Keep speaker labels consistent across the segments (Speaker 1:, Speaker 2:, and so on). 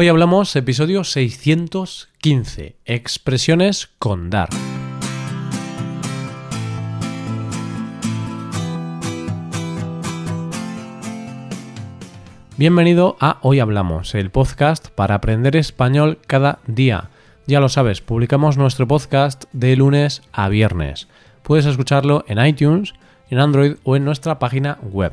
Speaker 1: Hoy hablamos episodio 615, expresiones con dar. Bienvenido a Hoy Hablamos, el podcast para aprender español cada día. Ya lo sabes, publicamos nuestro podcast de lunes a viernes. Puedes escucharlo en iTunes, en Android o en nuestra página web.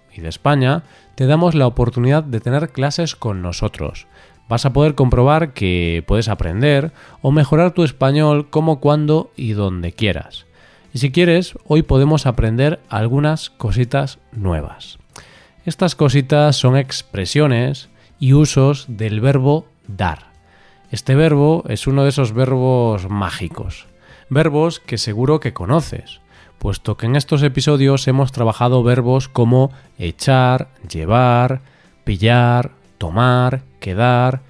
Speaker 1: y de España, te damos la oportunidad de tener clases con nosotros. Vas a poder comprobar que puedes aprender o mejorar tu español como, cuando y donde quieras. Y si quieres, hoy podemos aprender algunas cositas nuevas. Estas cositas son expresiones y usos del verbo dar. Este verbo es uno de esos verbos mágicos verbos que seguro que conoces, puesto que en estos episodios hemos trabajado verbos como echar, llevar, pillar, tomar, quedar,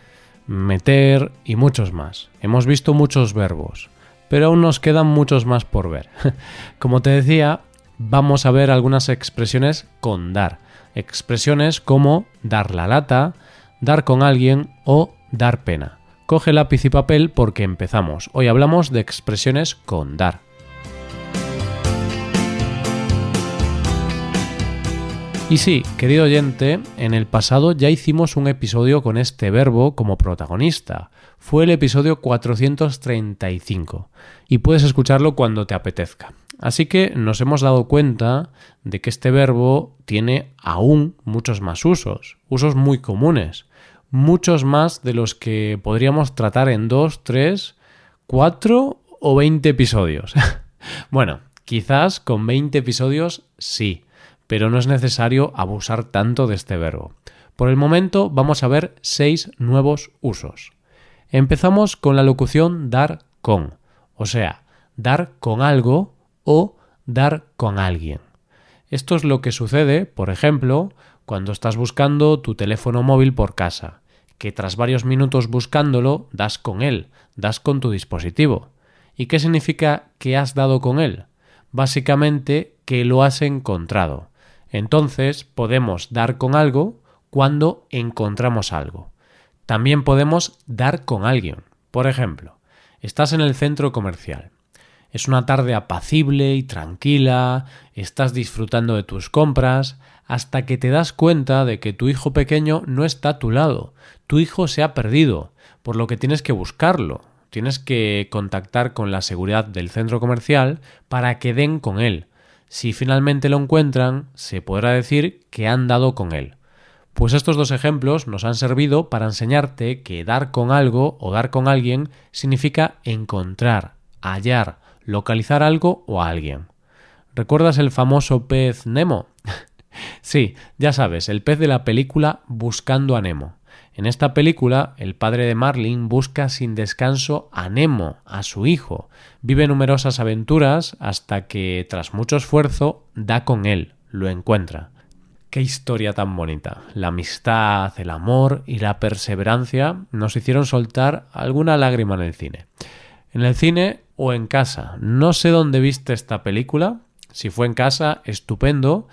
Speaker 1: meter y muchos más. Hemos visto muchos verbos, pero aún nos quedan muchos más por ver. Como te decía, vamos a ver algunas expresiones con dar. Expresiones como dar la lata, dar con alguien o dar pena. Coge lápiz y papel porque empezamos. Hoy hablamos de expresiones con dar. Y sí, querido oyente, en el pasado ya hicimos un episodio con este verbo como protagonista. Fue el episodio 435 y puedes escucharlo cuando te apetezca. Así que nos hemos dado cuenta de que este verbo tiene aún muchos más usos, usos muy comunes muchos más de los que podríamos tratar en dos, tres, cuatro o veinte episodios. bueno, quizás con 20 episodios sí, pero no es necesario abusar tanto de este verbo. Por el momento vamos a ver seis nuevos usos. Empezamos con la locución dar con, o sea, dar con algo o dar con alguien. Esto es lo que sucede, por ejemplo, cuando estás buscando tu teléfono móvil por casa que tras varios minutos buscándolo das con él, das con tu dispositivo. ¿Y qué significa que has dado con él? Básicamente que lo has encontrado. Entonces podemos dar con algo cuando encontramos algo. También podemos dar con alguien. Por ejemplo, estás en el centro comercial. Es una tarde apacible y tranquila, estás disfrutando de tus compras, hasta que te das cuenta de que tu hijo pequeño no está a tu lado, tu hijo se ha perdido, por lo que tienes que buscarlo, tienes que contactar con la seguridad del centro comercial para que den con él. Si finalmente lo encuentran, se podrá decir que han dado con él. Pues estos dos ejemplos nos han servido para enseñarte que dar con algo o dar con alguien significa encontrar, hallar, localizar algo o a alguien. ¿Recuerdas el famoso pez Nemo? sí, ya sabes, el pez de la película Buscando a Nemo. En esta película, el padre de Marlin busca sin descanso a Nemo, a su hijo. Vive numerosas aventuras hasta que, tras mucho esfuerzo, da con él, lo encuentra. Qué historia tan bonita. La amistad, el amor y la perseverancia nos hicieron soltar alguna lágrima en el cine. En el cine o en casa. No sé dónde viste esta película. Si fue en casa, estupendo.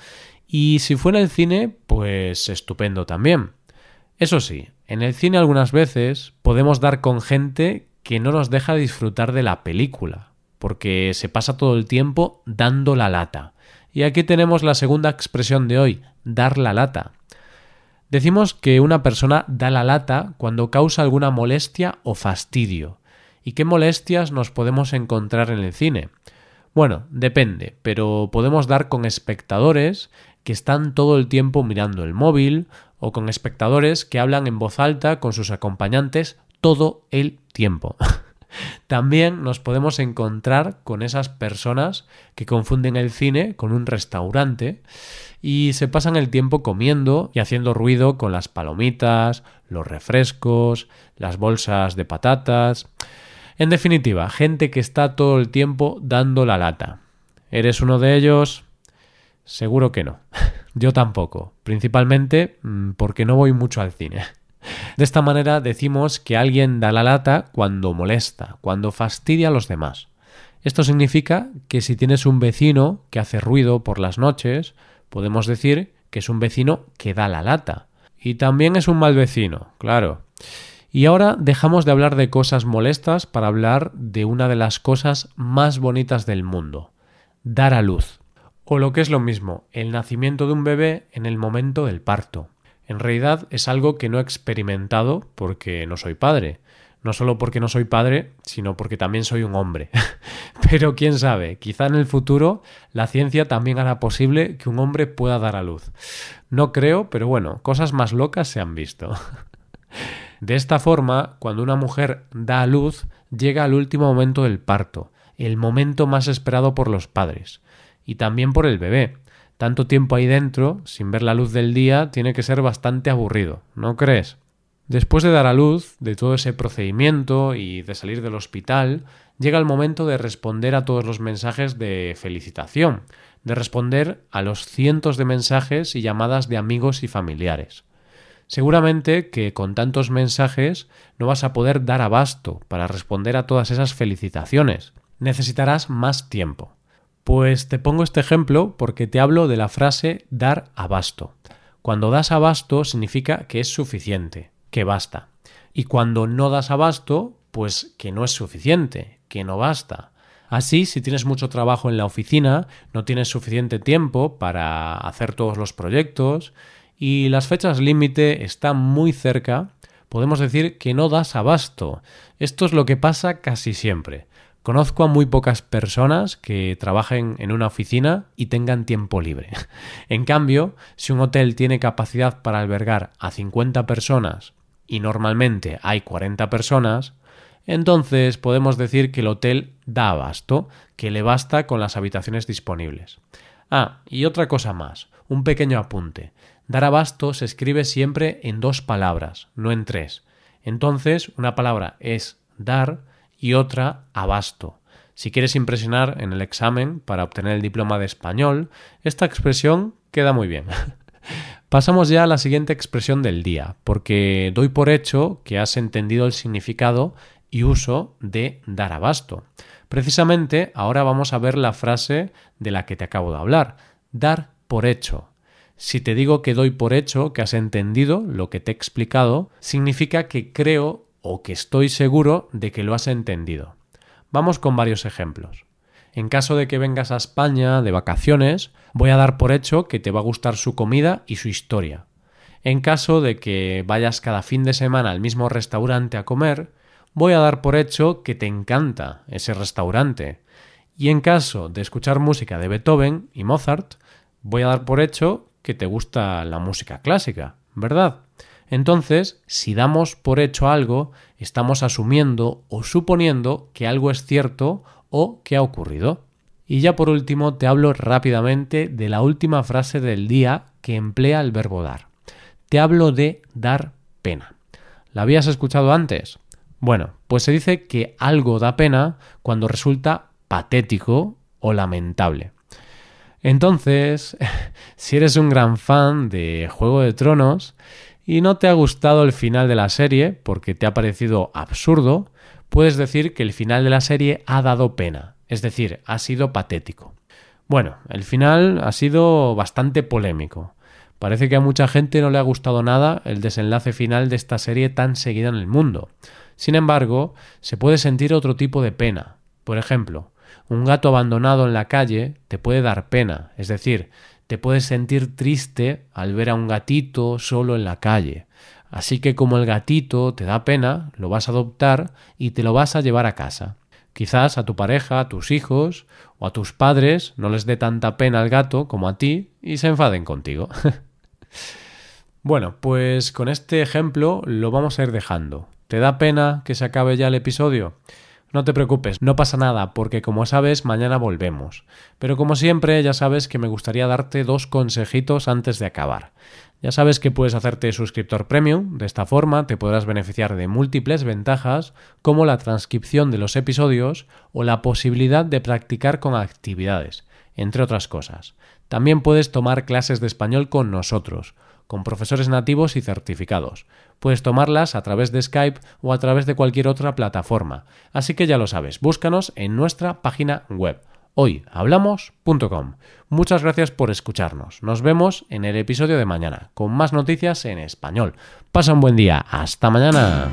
Speaker 1: Y si fue en el cine, pues estupendo también. Eso sí, en el cine algunas veces podemos dar con gente que no nos deja disfrutar de la película, porque se pasa todo el tiempo dando la lata. Y aquí tenemos la segunda expresión de hoy, dar la lata. Decimos que una persona da la lata cuando causa alguna molestia o fastidio. ¿Y qué molestias nos podemos encontrar en el cine? Bueno, depende, pero podemos dar con espectadores que están todo el tiempo mirando el móvil o con espectadores que hablan en voz alta con sus acompañantes todo el tiempo. También nos podemos encontrar con esas personas que confunden el cine con un restaurante y se pasan el tiempo comiendo y haciendo ruido con las palomitas, los refrescos, las bolsas de patatas. En definitiva, gente que está todo el tiempo dando la lata. ¿Eres uno de ellos? Seguro que no. Yo tampoco, principalmente mm, porque no voy mucho al cine. De esta manera decimos que alguien da la lata cuando molesta, cuando fastidia a los demás. Esto significa que si tienes un vecino que hace ruido por las noches, podemos decir que es un vecino que da la lata. Y también es un mal vecino, claro. Y ahora dejamos de hablar de cosas molestas para hablar de una de las cosas más bonitas del mundo, dar a luz. O lo que es lo mismo, el nacimiento de un bebé en el momento del parto. En realidad es algo que no he experimentado porque no soy padre. No solo porque no soy padre, sino porque también soy un hombre. Pero quién sabe, quizá en el futuro la ciencia también hará posible que un hombre pueda dar a luz. No creo, pero bueno, cosas más locas se han visto. De esta forma, cuando una mujer da a luz, llega al último momento del parto, el momento más esperado por los padres, y también por el bebé, tanto tiempo ahí dentro, sin ver la luz del día, tiene que ser bastante aburrido, ¿no crees? Después de dar a luz, de todo ese procedimiento y de salir del hospital, llega el momento de responder a todos los mensajes de felicitación, de responder a los cientos de mensajes y llamadas de amigos y familiares. Seguramente que con tantos mensajes no vas a poder dar abasto para responder a todas esas felicitaciones. Necesitarás más tiempo. Pues te pongo este ejemplo porque te hablo de la frase dar abasto. Cuando das abasto significa que es suficiente, que basta. Y cuando no das abasto, pues que no es suficiente, que no basta. Así, si tienes mucho trabajo en la oficina, no tienes suficiente tiempo para hacer todos los proyectos y las fechas límite están muy cerca, podemos decir que no das abasto. Esto es lo que pasa casi siempre. Conozco a muy pocas personas que trabajen en una oficina y tengan tiempo libre. En cambio, si un hotel tiene capacidad para albergar a 50 personas y normalmente hay 40 personas, entonces podemos decir que el hotel da abasto, que le basta con las habitaciones disponibles. Ah, y otra cosa más, un pequeño apunte. Dar abasto se escribe siempre en dos palabras, no en tres. Entonces, una palabra es dar y otra abasto. Si quieres impresionar en el examen para obtener el diploma de español, esta expresión queda muy bien. Pasamos ya a la siguiente expresión del día, porque doy por hecho que has entendido el significado y uso de dar abasto. Precisamente ahora vamos a ver la frase de la que te acabo de hablar, dar por hecho. Si te digo que doy por hecho que has entendido lo que te he explicado, significa que creo o que estoy seguro de que lo has entendido. Vamos con varios ejemplos. En caso de que vengas a España de vacaciones, voy a dar por hecho que te va a gustar su comida y su historia. En caso de que vayas cada fin de semana al mismo restaurante a comer, voy a dar por hecho que te encanta ese restaurante. Y en caso de escuchar música de Beethoven y Mozart, voy a dar por hecho que te gusta la música clásica, ¿verdad? Entonces, si damos por hecho algo, estamos asumiendo o suponiendo que algo es cierto o que ha ocurrido. Y ya por último te hablo rápidamente de la última frase del día que emplea el verbo dar. Te hablo de dar pena. ¿La habías escuchado antes? Bueno, pues se dice que algo da pena cuando resulta patético o lamentable. Entonces, si eres un gran fan de Juego de Tronos, y no te ha gustado el final de la serie porque te ha parecido absurdo, puedes decir que el final de la serie ha dado pena, es decir, ha sido patético. Bueno, el final ha sido bastante polémico. Parece que a mucha gente no le ha gustado nada el desenlace final de esta serie tan seguida en el mundo. Sin embargo, se puede sentir otro tipo de pena. Por ejemplo, un gato abandonado en la calle te puede dar pena, es decir, te puedes sentir triste al ver a un gatito solo en la calle. Así que como el gatito te da pena, lo vas a adoptar y te lo vas a llevar a casa. Quizás a tu pareja, a tus hijos o a tus padres no les dé tanta pena al gato como a ti y se enfaden contigo. bueno, pues con este ejemplo lo vamos a ir dejando. ¿Te da pena que se acabe ya el episodio? No te preocupes, no pasa nada, porque como sabes, mañana volvemos. Pero como siempre, ya sabes que me gustaría darte dos consejitos antes de acabar. Ya sabes que puedes hacerte suscriptor premium, de esta forma te podrás beneficiar de múltiples ventajas como la transcripción de los episodios o la posibilidad de practicar con actividades, entre otras cosas. También puedes tomar clases de español con nosotros con profesores nativos y certificados. Puedes tomarlas a través de Skype o a través de cualquier otra plataforma. Así que ya lo sabes, búscanos en nuestra página web hoyhablamos.com. Muchas gracias por escucharnos. Nos vemos en el episodio de mañana con más noticias en español. Pasa un buen día. Hasta mañana.